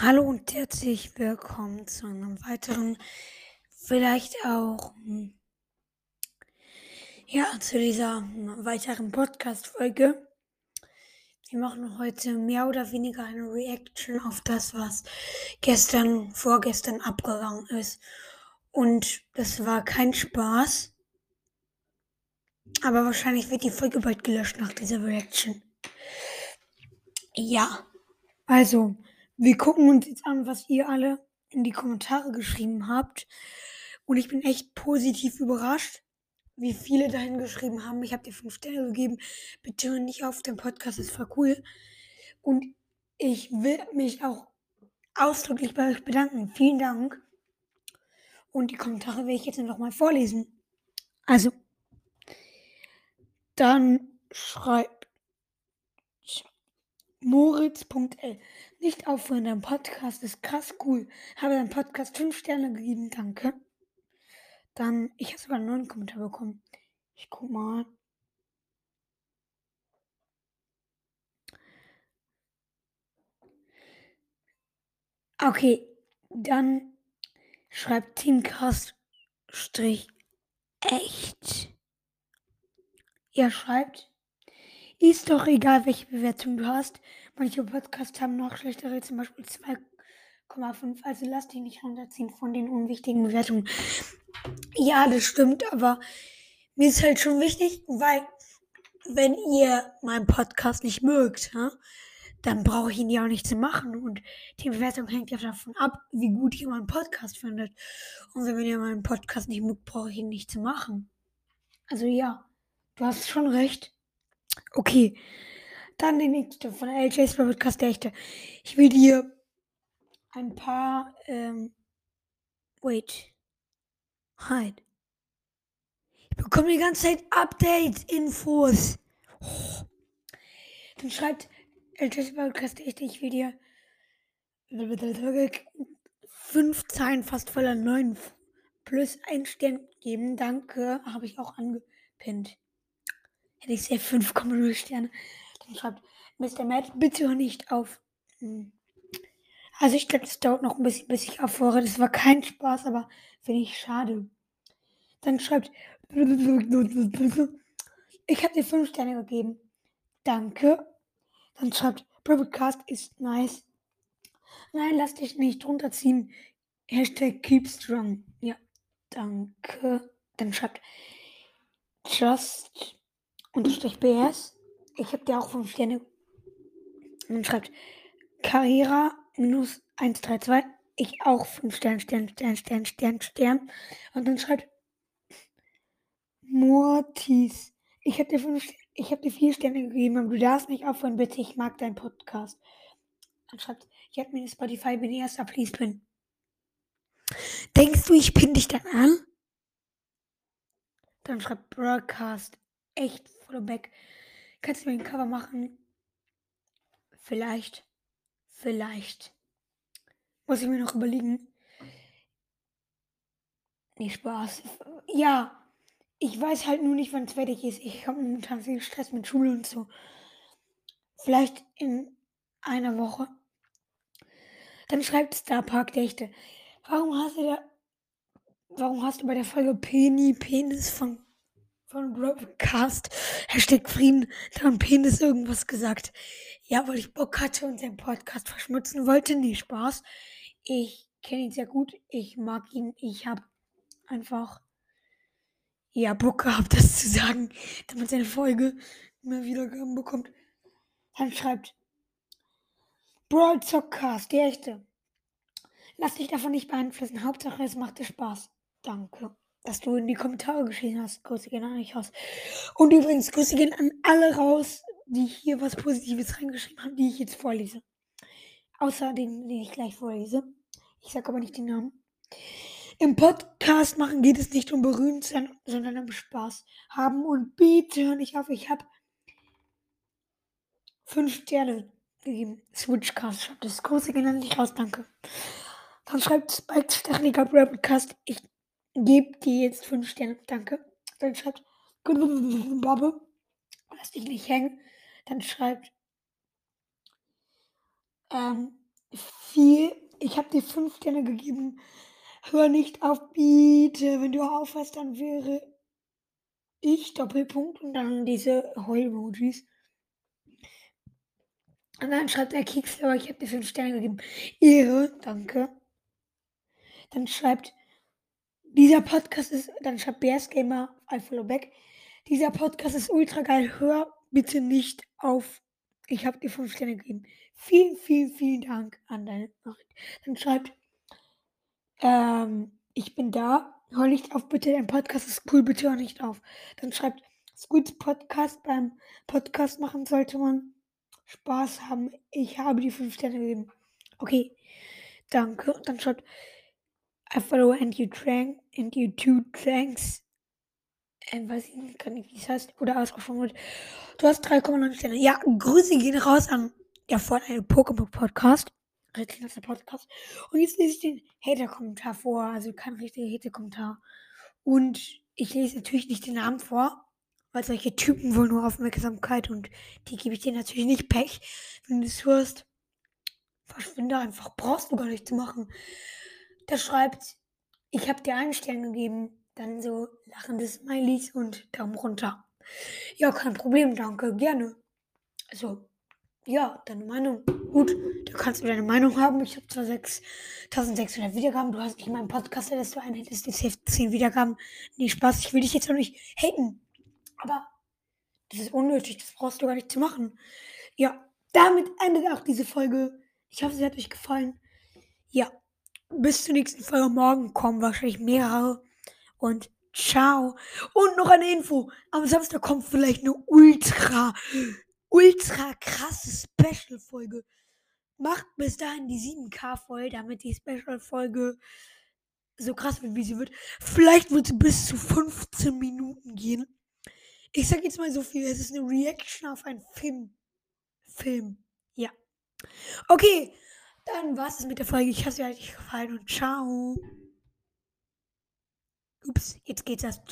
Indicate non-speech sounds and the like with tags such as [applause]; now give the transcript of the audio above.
Hallo und herzlich willkommen zu einem weiteren, vielleicht auch, ja, zu dieser weiteren Podcast-Folge. Wir machen heute mehr oder weniger eine Reaction auf das, was gestern, vorgestern abgegangen ist. Und das war kein Spaß. Aber wahrscheinlich wird die Folge bald gelöscht nach dieser Reaction. Ja, also, wir gucken uns jetzt an, was ihr alle in die Kommentare geschrieben habt. Und ich bin echt positiv überrascht, wie viele dahin geschrieben haben. Ich habe dir fünf Sterne gegeben. Bitte hör nicht auf, der Podcast ist voll cool. Und ich will mich auch ausdrücklich bei euch bedanken. Vielen Dank. Und die Kommentare werde ich jetzt nochmal vorlesen. Also, dann schreibt Moritz.l. Nicht aufhören, dein Podcast ist krass cool. Habe deinem Podcast fünf Sterne gegeben, danke. Dann, ich habe sogar einen neuen Kommentar bekommen. Ich guck mal. Okay, dann schreibt Teamcast Strich echt. Ihr schreibt, ist doch egal, welche Bewertung du hast. Manche Podcasts haben noch schlechtere, zum Beispiel 2,5. Also lass dich nicht runterziehen von den unwichtigen Bewertungen. Ja, das stimmt, aber mir ist halt schon wichtig, weil wenn ihr meinen Podcast nicht mögt, dann brauche ich ihn ja auch nicht zu machen. Und die Bewertung hängt ja davon ab, wie gut ihr meinen Podcast findet. Und wenn ihr meinen Podcast nicht mögt, brauche ich ihn nicht zu machen. Also ja, du hast schon recht. Okay. Dann die nächste von LJ's Podcast der echte. Ich will dir ein paar, ähm, wait. Halt. Ich bekomme die ganze Zeit Updates, Infos. Oh. Dann schreibt LJ's Podcast der echte, ich will dir fünf Zeilen fast voller neun plus ein Stern geben. Danke, habe ich auch angepinnt hätte ich sehr 5,0 Sterne. Dann schreibt Mr. Matt, bitte hör nicht auf. Hm. Also ich glaube, das dauert noch ein bisschen, bis ich aufhöre. Das war kein Spaß, aber finde ich schade. Dann schreibt, [laughs] ich habe dir 5 Sterne gegeben. Danke. Dann schreibt, Podcast ist nice. Nein, lass dich nicht runterziehen. Hashtag keep strong. Ja, danke. Dann schreibt, just unterstrich BS. Ich habe dir auch 5 Sterne. Und schreibt Carrera minus 132. Ich auch 5 Sterne, Stern, Stern, Stern, Stern, Stern. Und dann schreibt Mortis. Ich habe dir, fünf, ich hab dir vier Sterne gegeben, aber du darfst nicht aufhören, bitte. Ich mag deinen Podcast. Dann schreibt, ich habe mir Spotify, bin erster, please pin. Denkst du, ich pin dich dann an? Dann schreibt Broadcast. Echt Fotoback. Kannst du mir ein Cover machen? Vielleicht. Vielleicht. Muss ich mir noch überlegen. Nee, Spaß. Ja. Ich weiß halt nur nicht, wann es fertig ist. Ich habe momentan viel Stress mit Schule und so. Vielleicht in einer Woche. Dann schreibt Starpark Dächte. Warum hast du da. Warum hast du bei der Folge Penny Penis von von Broadcast, Hashtag Frieden, dann Penis irgendwas gesagt. Ja, weil ich Bock hatte und seinen Podcast verschmutzen wollte. Nee, Spaß. Ich kenne ihn sehr gut. Ich mag ihn. Ich habe einfach, ja, Bock gehabt, das zu sagen, damit seine Folge mehr Wiedergaben bekommt. Dann schreibt Brawl Zockcast, der echte. Lass dich davon nicht beeinflussen. Hauptsache, es macht dir Spaß. Danke dass du in die Kommentare geschrieben hast. Grüße gehen an euch raus. Und übrigens, Grüße gehen an alle raus, die hier was Positives reingeschrieben haben, die ich jetzt vorlese. Außer den, den ich gleich vorlese. Ich sage aber nicht den Namen. Im Podcast machen geht es nicht um berühmt sein, sondern um Spaß haben. Und bitte hör nicht auf, ich habe fünf Sterne gegeben. Switchcast schreibt das. Grüße gehen an dich raus, danke. Dann schreibt Spike Stachniker Podcast, ich Gebt dir jetzt 5 Sterne. Danke. Dann schreibt Bobbe. Lass dich nicht hängen. Dann schreibt ähm, viel. Ich habe dir fünf Sterne gegeben. Hör nicht auf, bitte. Wenn du aufhörst, dann wäre ich Doppelpunkt und dann diese Heul-Emojis. Und dann schreibt der Keks, ich habe dir fünf Sterne gegeben. Ehre, danke. Dann schreibt, dieser Podcast ist, dann schreibt Bears Gamer, I follow back. Dieser Podcast ist ultra geil. Hör bitte nicht auf. Ich habe dir fünf Sterne gegeben. Vielen, vielen, vielen Dank an deine Nachricht. Dann schreibt, ähm, ich bin da. Hör nicht auf, bitte. Dein Podcast ist cool. Bitte hör nicht auf. Dann schreibt, Squid's Podcast. Beim Podcast machen sollte man Spaß haben. Ich habe die fünf Sterne gegeben. Okay, danke. Und dann schreibt, I follow and you drank and you too thanks. Ähm, weiß ich nicht, kann nicht, wie es heißt. Oder schon mit. Du hast 3,9 Sterne. Ja, Grüße gehen raus an der vor einem Pokémon-Podcast. Richtig nasser Podcast. Und jetzt lese ich den Hater-Kommentar vor. Also kein richtiger Hater-Kommentar. Und ich lese natürlich nicht den Namen vor, weil solche Typen wollen nur Aufmerksamkeit und die gebe ich dir natürlich nicht Pech. Wenn du es hörst, verschwinde einfach. Brauchst du gar nicht zu machen. Der schreibt, ich habe dir einen Stern gegeben. Dann so lachende Smileys und Daumen runter. Ja, kein Problem, danke, gerne. Also, ja, deine Meinung. Gut, da kannst du deine Meinung haben. Ich habe zwar 6600 Wiedergaben. Du hast nicht meinen Podcast, dass du einen hättest, jetzt 10 Wiedergaben. Nee, Spaß, ich will dich jetzt auch nicht haten. Aber das ist unnötig, das brauchst du gar nicht zu machen. Ja, damit endet auch diese Folge. Ich hoffe, sie hat euch gefallen. Ja, bis zur nächsten Folge. Morgen kommen wahrscheinlich mehrere. Und ciao. Und noch eine Info. Am Samstag kommt vielleicht eine ultra, ultra krasse Special-Folge. Macht bis dahin die 7K voll, damit die Special-Folge so krass wird, wie sie wird. Vielleicht wird sie bis zu 15 Minuten gehen. Ich sag jetzt mal so viel. Es ist eine Reaction auf einen Film. Film. Ja. Okay. Dann war es mit der Folge. Ich hoffe, es hat euch gefallen und ciao. Ups, jetzt geht's erst.